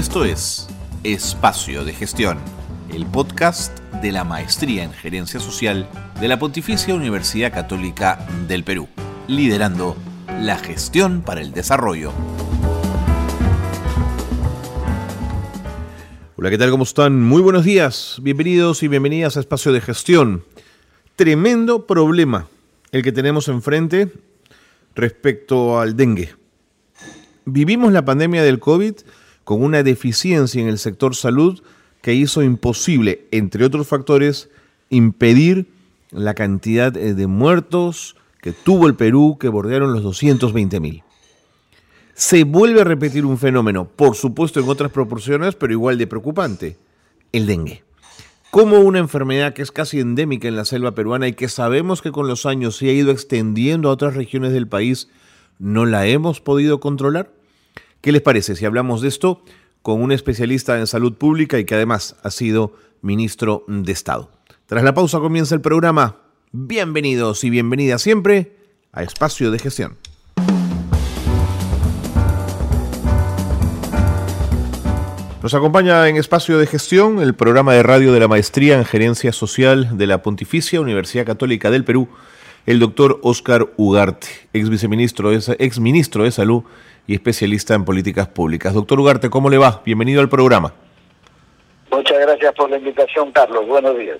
Esto es Espacio de Gestión, el podcast de la Maestría en Gerencia Social de la Pontificia Universidad Católica del Perú, liderando la gestión para el desarrollo. Hola, ¿qué tal? ¿Cómo están? Muy buenos días. Bienvenidos y bienvenidas a Espacio de Gestión. Tremendo problema el que tenemos enfrente respecto al dengue. Vivimos la pandemia del COVID con una deficiencia en el sector salud que hizo imposible, entre otros factores, impedir la cantidad eh, de muertos que tuvo el Perú, que bordearon los 220 mil. Se vuelve a repetir un fenómeno, por supuesto en otras proporciones, pero igual de preocupante, el dengue. Como una enfermedad que es casi endémica en la selva peruana y que sabemos que con los años se ha ido extendiendo a otras regiones del país, no la hemos podido controlar? ¿Qué les parece si hablamos de esto con un especialista en salud pública y que además ha sido ministro de Estado? Tras la pausa comienza el programa. Bienvenidos y bienvenidas siempre a Espacio de Gestión. Nos acompaña en Espacio de Gestión el programa de radio de la Maestría en Gerencia Social de la Pontificia Universidad Católica del Perú, el doctor Oscar Ugarte, ex viceministro, ex ministro de Salud y especialista en políticas públicas. Doctor Ugarte, ¿cómo le va? Bienvenido al programa. Muchas gracias por la invitación, Carlos. Buenos días.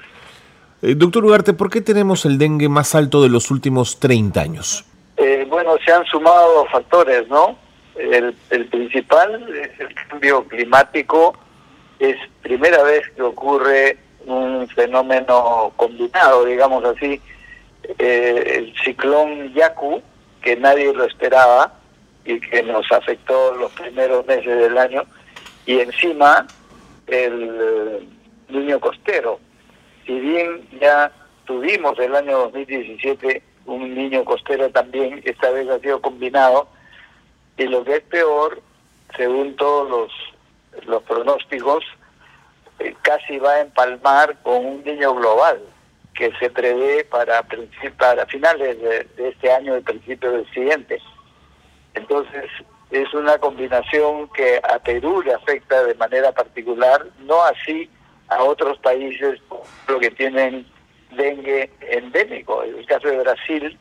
Eh, doctor Ugarte, ¿por qué tenemos el dengue más alto de los últimos 30 años? Eh, bueno, se han sumado factores, ¿no? El, el principal es el cambio climático. Es primera vez que ocurre un fenómeno combinado, digamos así, eh, el ciclón Yaku, que nadie lo esperaba, y que nos afectó los primeros meses del año, y encima el eh, niño costero. Si bien ya tuvimos el año 2017 un niño costero también, esta vez ha sido combinado, y lo que es peor, según todos los, los pronósticos, eh, casi va a empalmar con un niño global que se prevé para, para finales de, de este año y principios del siguiente. Entonces, es una combinación que a Perú le afecta de manera particular, no así a otros países lo que tienen dengue endémico. En el caso de Brasil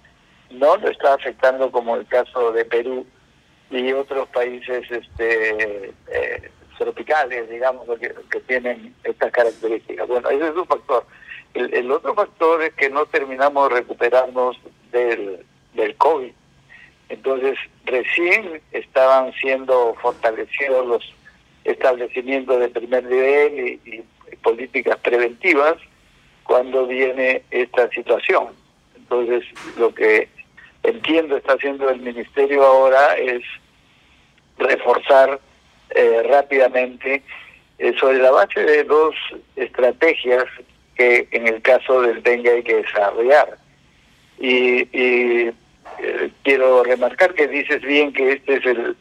no lo está afectando como el caso de Perú y otros países este, eh, tropicales, digamos, que, tienen estas características. Bueno, ese es un factor. El, el otro factor es que no terminamos recuperarnos del, del COVID entonces, recién estaban siendo fortalecidos los establecimientos de primer nivel y, políticas preventivas cuando viene esta situación. Entonces, lo que entiendo está haciendo el Ministerio ahora es reforzar eh, rápidamente eh, sobre la base de dos estrategias que en el caso del dengue hay que desarrollar. Y, y eh, quiero remarcar que dices bien que este es el,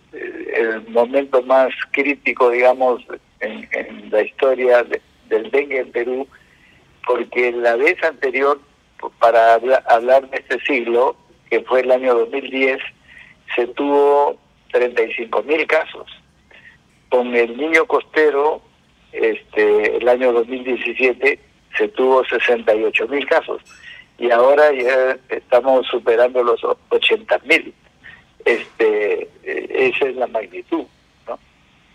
momento más crítico, digamos, en, la historia del dengue en Perú, porque la vez anterior, para hablar, de este siglo, que fue el año 2010, se tuvo 35 mil casos. Con el niño costero, este, el año 2017, se tuvo 68 mil casos y ahora ya estamos superando los 80 mil. Este, eh, esa es la magnitud. ¿no?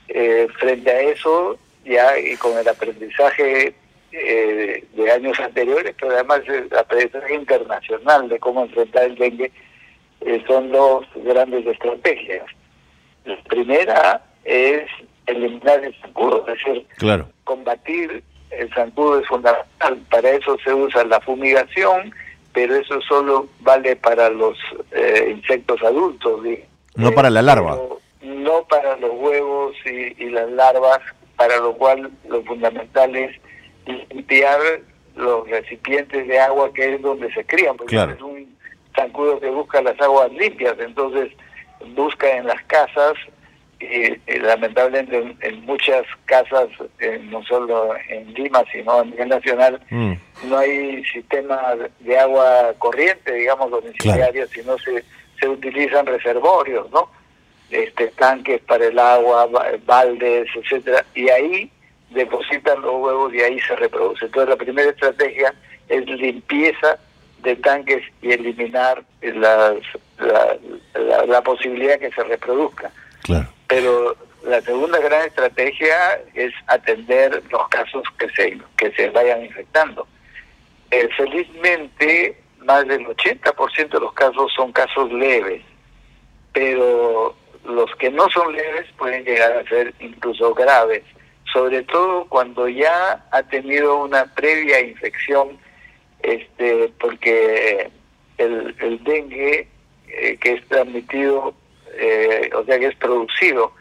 Eh, frente a eso, ya y con el aprendizaje eh, de años anteriores, pero además el aprendizaje internacional de cómo enfrentar el dengue, son dos grandes estrategias. La primera es eliminar el zancudo, es decir, claro. combatir el zancudo es fundamental. Para eso se usa la fumigación, pero eso solo vale para los eh, insectos adultos. No para la larva. No para los huevos y, las larvas, para lo cual lo fundamental es limpiar los recipientes de agua que es donde se crían, porque es un zancudo que busca las aguas limpias, entonces busca en las casas y, lamentablemente en, muchas casas, eh, no solo en Lima, sino a nivel nacional, mm. no hay sistema de agua corriente, digamos, domiciliario, sino se, se utilizan reservorios, ¿no? este, tanques para el agua, baldes, etcétera, y ahí depositan los huevos y ahí se reproduce. Entonces la primera estrategia es limpieza de tanques y eliminar las, la, la, posibilidad que se reproduzca. Claro. Pero la segunda gran estrategia es atender los casos que se, que se vayan infectando. Eh, felizmente, más del 80% de los casos son casos leves, pero los que no son leves pueden llegar a ser incluso graves, sobre todo cuando ya ha tenido una previa infección, este, porque el, el dengue eh, que es transmitido, eh, o sea que es producido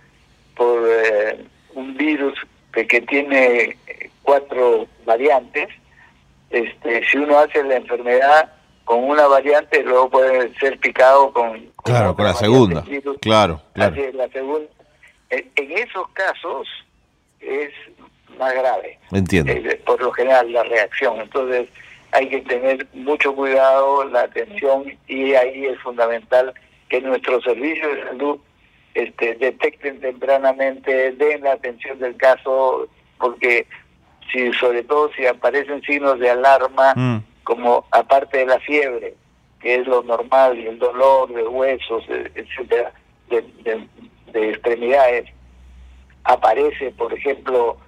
por eh, un virus que, que tiene cuatro variantes, este, si uno hace la enfermedad con una variante, luego puede ser picado con... claro, con la segunda. Claro, claro. la segunda. En, esos casos es más grave. Entiendo. Eh, por lo general, la reacción. Entonces, hay que tener mucho cuidado, la atención, y ahí es fundamental que nuestros servicios de salud este, detecten tempranamente, den la atención del caso, porque si sobre todo si aparecen signos de alarma, mm. como aparte de la fiebre, que es lo normal, y el dolor de huesos, e, etcétera, de, extremidades, aparece, por ejemplo,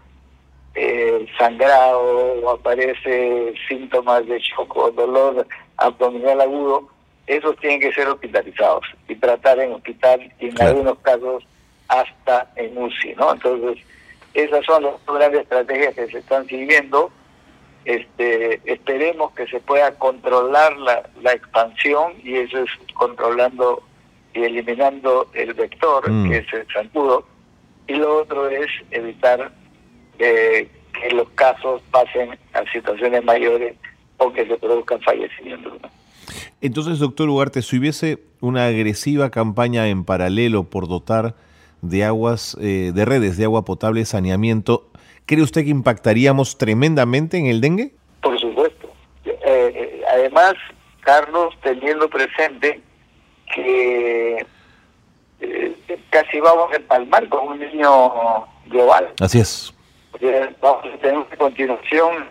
eh, sangrado o aparece síntomas de shock o dolor abdominal agudo, esos tienen que ser hospitalizados y tratar en hospital y en algunos casos hasta en UCI, ¿no? Entonces, esas son las grandes estrategias que se están siguiendo este, esperemos que se pueda controlar la, la expansión y eso es controlando y eliminando el vector, mm. que es el zancudo, y lo otro es evitar eh, que los casos pasen a situaciones mayores o que se produzcan fallecimientos. Entonces, doctor Ugarte, si hubiese una agresiva campaña en paralelo por dotar de aguas, eh, de redes de agua potable, saneamiento, ¿Cree usted que impactaríamos tremendamente en el dengue? Por supuesto. Eh, eh, además, Carlos, teniendo presente que eh, casi vamos a empalmar con un niño global. Así es. Vamos a tener una continuación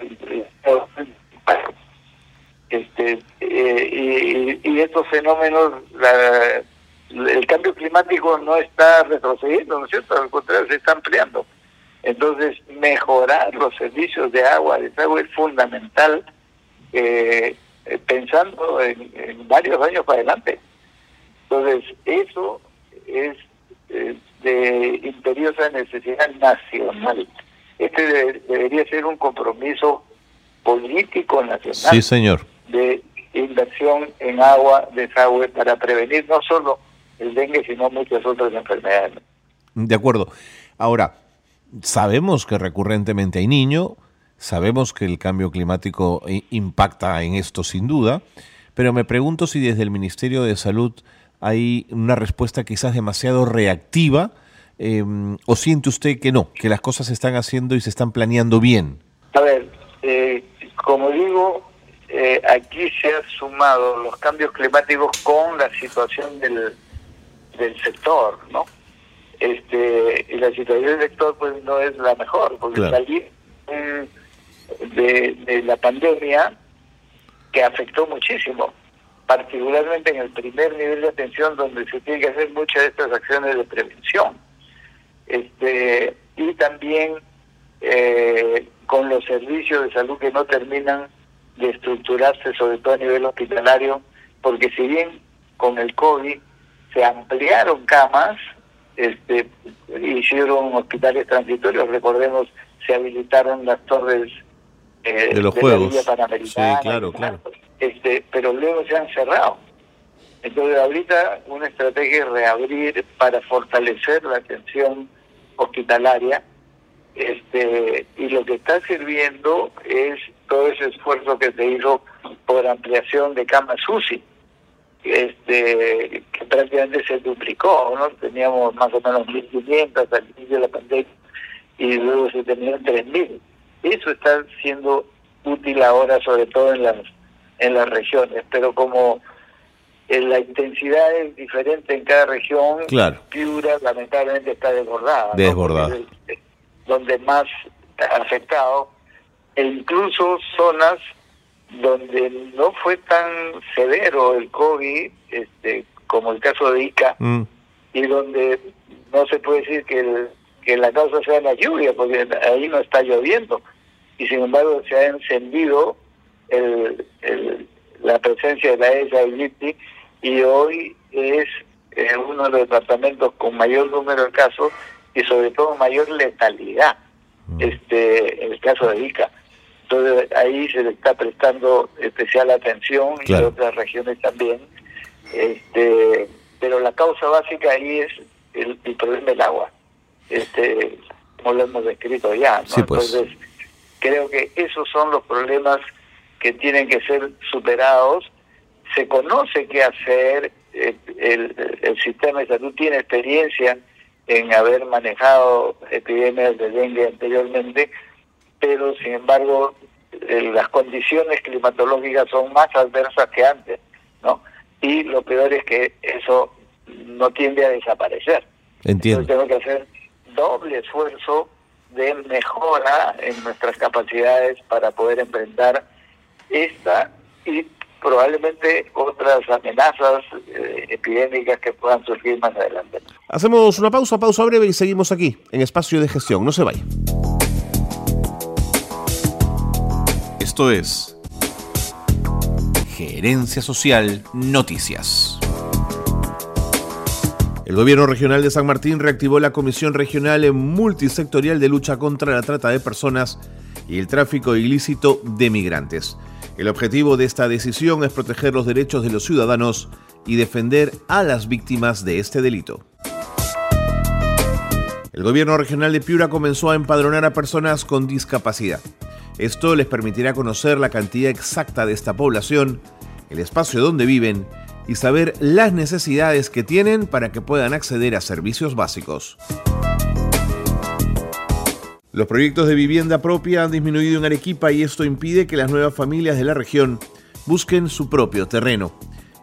este, y, y, estos fenómenos, el cambio climático no está retrocediendo, ¿no es cierto? Al contrario, se está ampliando. Entonces, mejorar los servicios de agua, de agua es fundamental, eh, eh, pensando en, varios años para adelante. Entonces, eso es eh, de imperiosa necesidad nacional. Este debería ser un compromiso político nacional. Sí, señor. De inversión en agua, desagüe, para prevenir no solo el dengue, sino muchas otras enfermedades. De acuerdo. Ahora, sabemos que recurrentemente hay niño, sabemos que el cambio climático impacta en esto sin duda, pero me pregunto si desde el Ministerio de Salud hay una respuesta quizás demasiado reactiva em, o siente usted que no, que las cosas se están haciendo y se están planeando bien. A ver, eh, como digo, eh, aquí se han sumado los cambios climáticos con la situación del, del sector, ¿no? este y la situación del sector pues no es la mejor porque salir de, de la pandemia que afectó muchísimo particularmente en el primer nivel de atención donde se tiene que hacer muchas de estas acciones de prevención este y también eh, con los servicios de salud que no terminan de estructurarse sobre todo a nivel hospitalario porque si bien con el COVID se ampliaron camas este, hicieron hospitales transitorios, recordemos, se habilitaron las torres eh, de los Juegos. Sí, claro, claro. Este, pero luego se han cerrado. Entonces ahorita una estrategia es reabrir para fortalecer la atención hospitalaria este y lo que está sirviendo es todo ese esfuerzo que se hizo por ampliación de camas UCI este que prácticamente se duplicó, ¿no? Teníamos más o menos 1.500 al inicio de la pandemia y luego se en 3.000. Eso está siendo útil ahora, sobre todo en las en las regiones, pero como eh, la intensidad es diferente en cada región. Claro. Piura lamentablemente está desbordada. Desbordada. Es, donde más afectado e incluso zonas donde no fue tan severo el COVID, este, como el caso de Ica, Mm, y donde no se puede decir que, el- que la causa sea la lluvia, porque ahí no está lloviendo, y sin embargo se ha encendido el, el- la presencia de la ESA aegypti, y hoy es eh, uno de los departamentos con mayor número de casos y sobre todo mayor letalidad, este en el caso de Ica. Entonces ahí se le está prestando especial atención y en otras regiones también. Este, pero la causa básica ahí es el, el problema del agua, este, como lo hemos descrito ya. ¿no? Sí, pues. Entonces creo que esos son los problemas que tienen que ser superados. Se conoce qué hacer, eh, el, el sistema de salud tiene experiencia en haber manejado epidemias de dengue anteriormente, pero sin embargo las condiciones climatológicas son más adversas que antes, ¿no? Y lo peor es que eso no tiende a desaparecer. entiendo. Entonces tenemos que hacer doble esfuerzo de mejora en nuestras capacidades para poder enfrentar esta y probablemente otras amenazas eh, epidémicas que puedan surgir más adelante. Hacemos una pausa, pausa breve y seguimos aquí en Espacio de Gestión. No se vaya. Esto es Gerencia Social Noticias. El gobierno regional de San Martín reactivó la Comisión Regional Multisectorial de Lucha contra la Trata de Personas y el tráfico ilícito de migrantes. El objetivo de esta decisión es proteger los derechos de los ciudadanos y defender a las víctimas de este delito. El gobierno regional de Piura comenzó a empadronar a personas con discapacidad. Esto les permitirá conocer la cantidad exacta de esta población, el espacio donde viven y saber las necesidades que tienen para que puedan acceder a servicios básicos. Los proyectos de vivienda propia han disminuido en Arequipa y esto impide que las nuevas familias de la región busquen su propio terreno.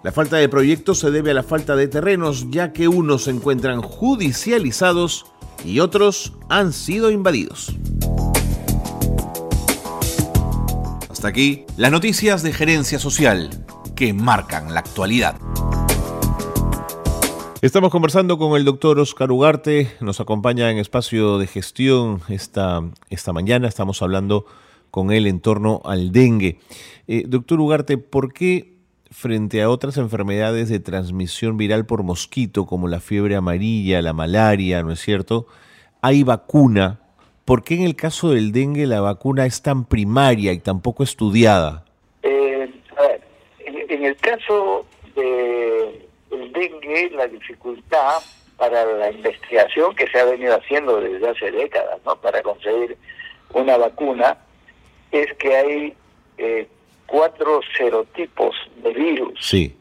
La falta de proyectos se debe a la falta de terrenos, ya que unos se encuentran judicializados y otros han sido invadidos. Hasta aquí las noticias de gerencia social que marcan la actualidad. Estamos conversando con el doctor Oscar Ugarte, nos acompaña en espacio de gestión esta, esta mañana, estamos hablando con él en torno al dengue. Eh, doctor Ugarte, ¿por qué frente a otras enfermedades de transmisión viral por mosquito como la fiebre amarilla, la malaria, ¿no es cierto? Hay vacuna. ¿Por qué en el caso del dengue la vacuna es tan primaria y tan poco estudiada? Eh, a ver, en, en el caso de el dengue, la dificultad para la investigación que se ha venido haciendo desde hace décadas, ¿no? Para conseguir una vacuna, es que hay eh, cuatro serotipos de virus. Sí,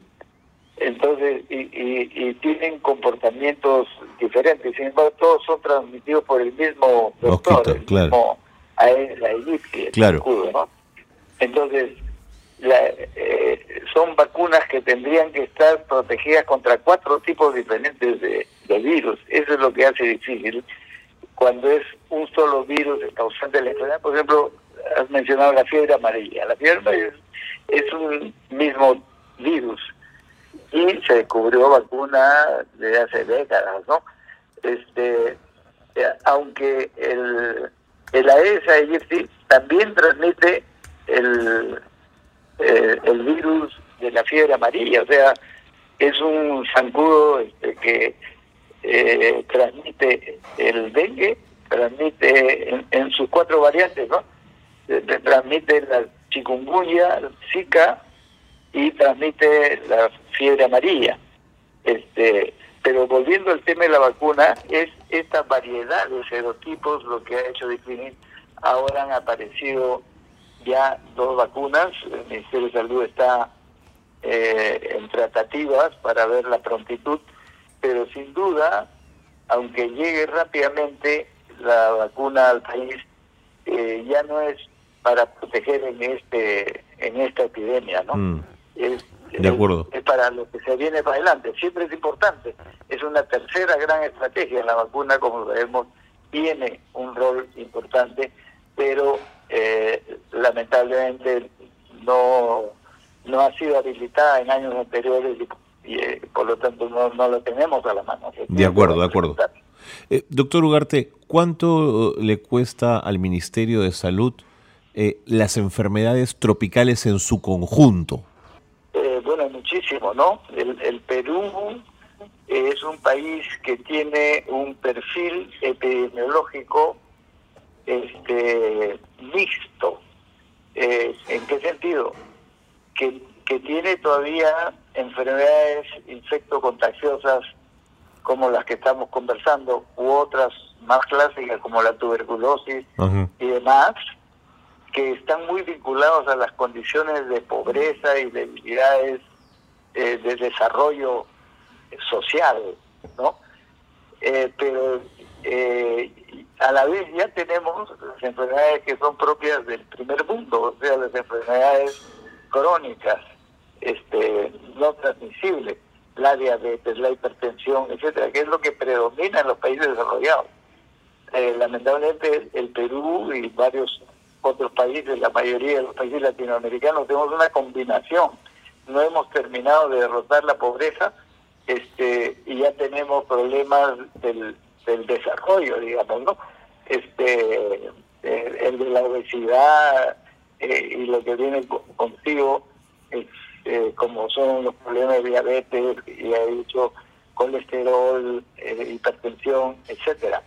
Entonces, y, y, y tienen comportamientos diferentes. Sin embargo, todos son transmitidos por el mismo doctor, Mosquito, el claro. mismo Aedes aegypti, el Claro. escudo, ¿no? Entonces, la- eh, son vacunas que tendrían que estar protegidas contra cuatro tipos diferentes de, de virus. Eso es lo que hace difícil cuando es un solo virus el causante de la enfermedad. Por ejemplo, has mencionado la fiebre amarilla. La fiebre amarilla es, es un mismo virus y se descubrió vacuna desde hace décadas, ¿no? Este, eh, aunque el, el Aedes aegypti también transmite el, eh, el virus de la fiebre amarilla, o sea, es un zancudo este, que eh, transmite el dengue, transmite en, en sus cuatro variantes, ¿no? Eh, transmite la chikungunya, zika y transmite la fiebre amarilla. Este, pero volviendo al tema de la vacuna, es esta variedad de serotipos lo que ha hecho definir. Ahora han aparecido ya dos vacunas, el Ministerio de Salud está eh, en tratativas para ver la prontitud, pero sin duda, aunque llegue rápidamente la vacuna al país, eh, ya no es para proteger en este en esta epidemia, ¿no? Mm. Es De acuerdo. Es para lo que se viene para adelante. Siempre es importante. Es una tercera gran estrategia. La vacuna, como sabemos, tiene un rol importante, pero eh, lamentablemente no, no ha sido habilitada en años anteriores y, eh, por lo tanto no, no lo tenemos a la mano. De acuerdo, de acuerdo. Eh, doctor Ugarte, ¿cuánto le cuesta al Ministerio de Salud las enfermedades tropicales en su conjunto? Bueno, muchísimo, ¿no? El, el Perú es un país que tiene un perfil epidemiológico este, mixto. Eh, ¿En qué sentido? Que, que tiene todavía enfermedades infectocontagiosas como las que estamos conversando, u otras más clásicas como la tuberculosis y demás, que están muy vinculados a las condiciones de pobreza y debilidades eh, de desarrollo social, ¿no? Eh, pero eh, a la vez ya tenemos las enfermedades que son propias del primer mundo, o sea, las enfermedades crónicas, este, no transmisibles, la diabetes, la hipertensión, etcétera, que es lo que predomina en los países desarrollados. Eh, lamentablemente el Perú y varios otros países, la mayoría de los países latinoamericanos, tenemos una combinación. No hemos terminado de derrotar la pobreza este, y ya tenemos problemas del del desarrollo, digamos, ¿no? Este, eh, el, de la obesidad eh, y lo que viene consigo, es, eh, como son los problemas de diabetes, y ha dicho colesterol, hipertensión, etcétera.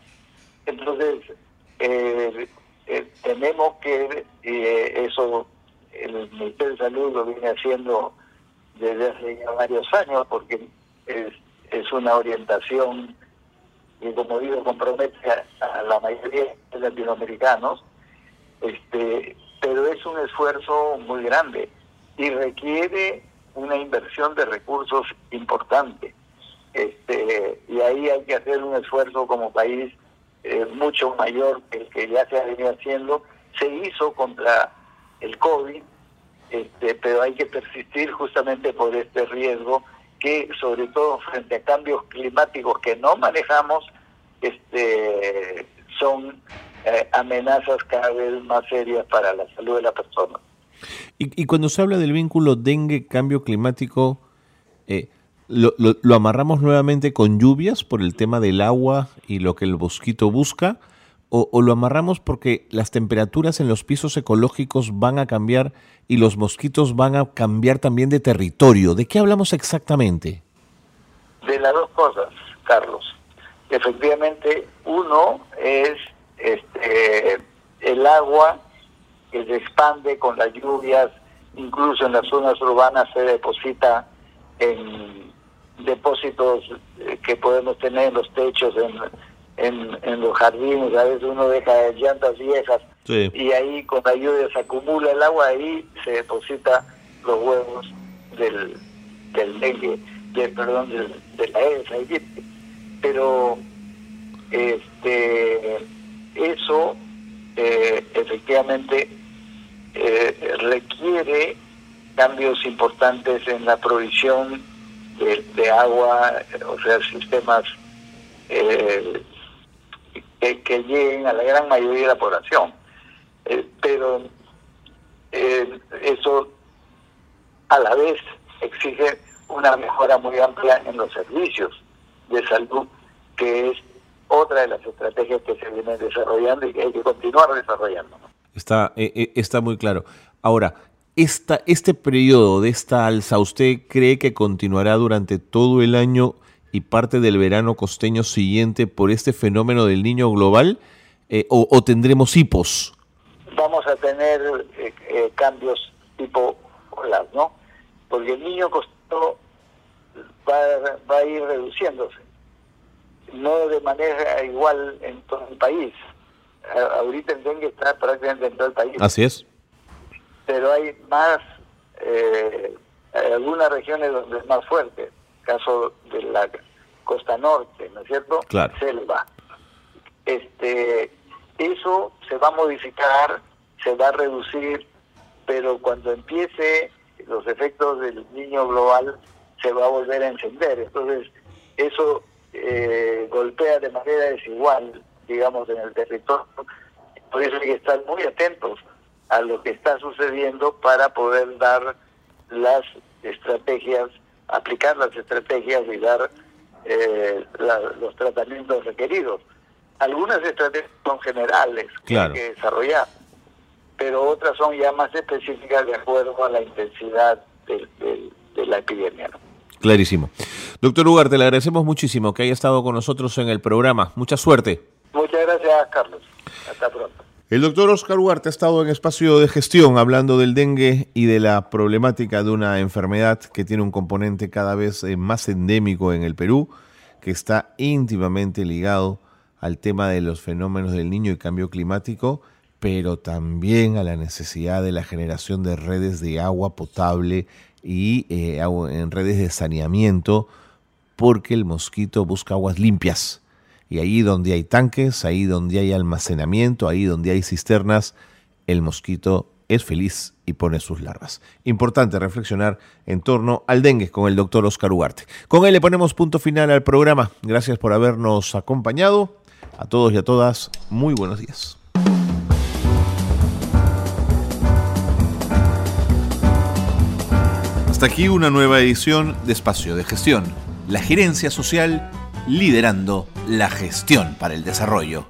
Entonces, tenemos que, eso el Ministerio de Salud lo viene haciendo desde hace ya varios años, porque es, es una orientación que como digo compromete a, la mayoría de latinoamericanos, este, pero es un esfuerzo muy grande y requiere una inversión de recursos importante. Este, y ahí hay que hacer un esfuerzo como país eh, mucho mayor que el que ya se ha venido haciendo. Se hizo contra el COVID, este, pero hay que persistir justamente por este riesgo que sobre todo frente a cambios climáticos que no manejamos, este, son eh, amenazas cada vez más serias para la salud de la persona. Y, cuando se habla del vínculo dengue-cambio climático, eh, lo, lo, amarramos nuevamente con lluvias por el tema del agua y lo que el mosquito busca? O, ¿O lo amarramos porque las temperaturas en los pisos ecológicos van a cambiar y los mosquitos van a cambiar también de territorio? ¿De qué hablamos exactamente? De las dos cosas, Carlos. Efectivamente, uno es este, el agua que se expande con las lluvias, incluso en las zonas urbanas se deposita en depósitos eh, que podemos tener en los techos, en, en, los jardines, a veces uno deja llantas viejas y ahí con la lluvia se acumula el agua, ahí se deposita los huevos del, del dengue, perdón, de la ESA. Pero este eso eh, efectivamente eh, requiere cambios importantes en la provisión de, agua, o sea, sistemas eh, que, lleguen a la gran mayoría de la población. pero eso a la vez exige una mejora muy amplia en los servicios de salud, que es otra de las estrategias que se vienen desarrollando y que hay que continuar desarrollando. Está, eh, eh, está muy claro. Ahora, esta, este periodo de esta alza, ¿usted cree que continuará durante todo el año y parte del verano costeño siguiente por este fenómeno del niño global eh, o, tendremos hipos? Vamos a tener cambios tipo olas, ¿no? Porque el niño costeño va, va a ir reduciéndose no de manera igual en todo el país. Ahorita el dengue está prácticamente en todo el país. Así es. Pero hay más, eh, algunas regiones donde es más fuerte, caso de la costa norte, ¿no es cierto? Claro. Selva. Este, eso se va a modificar, se va a reducir, pero cuando empiece los efectos del niño global se va a volver a encender. Entonces, eso eh, golpea de manera desigual, digamos, en el territorio. Por eso hay que estar muy atentos a lo que está sucediendo para poder dar las estrategias, aplicar las estrategias y dar eh, los tratamientos requeridos. Algunas estrategias son generales que hay que desarrollar, pero otras son ya más específicas de acuerdo a la intensidad de, la epidemia. Clarísimo. Doctor Ugarte, le agradecemos muchísimo que haya estado con nosotros en el programa. Mucha suerte. Muchas gracias, Carlos. Hasta pronto. El doctor Oscar Ugarte ha estado en espacio de gestión hablando del dengue y de la problemática de una enfermedad que tiene un componente cada vez eh, más endémico en el Perú, que está íntimamente ligado al tema de los fenómenos del niño y cambio climático, pero también a la necesidad de la generación de redes de agua potable y eh, en redes de saneamiento, porque el mosquito busca aguas limpias y ahí donde hay tanques, ahí donde hay almacenamiento, ahí donde hay cisternas, el mosquito es feliz y pone sus larvas. Importante reflexionar en torno al dengue con el doctor Oscar Ugarte. Con él le ponemos punto final al programa. Gracias por habernos acompañado. A todos y a todas, muy buenos días. Hasta aquí una nueva edición de Espacio de Gestión. La gerencia social liderando la gestión para el desarrollo.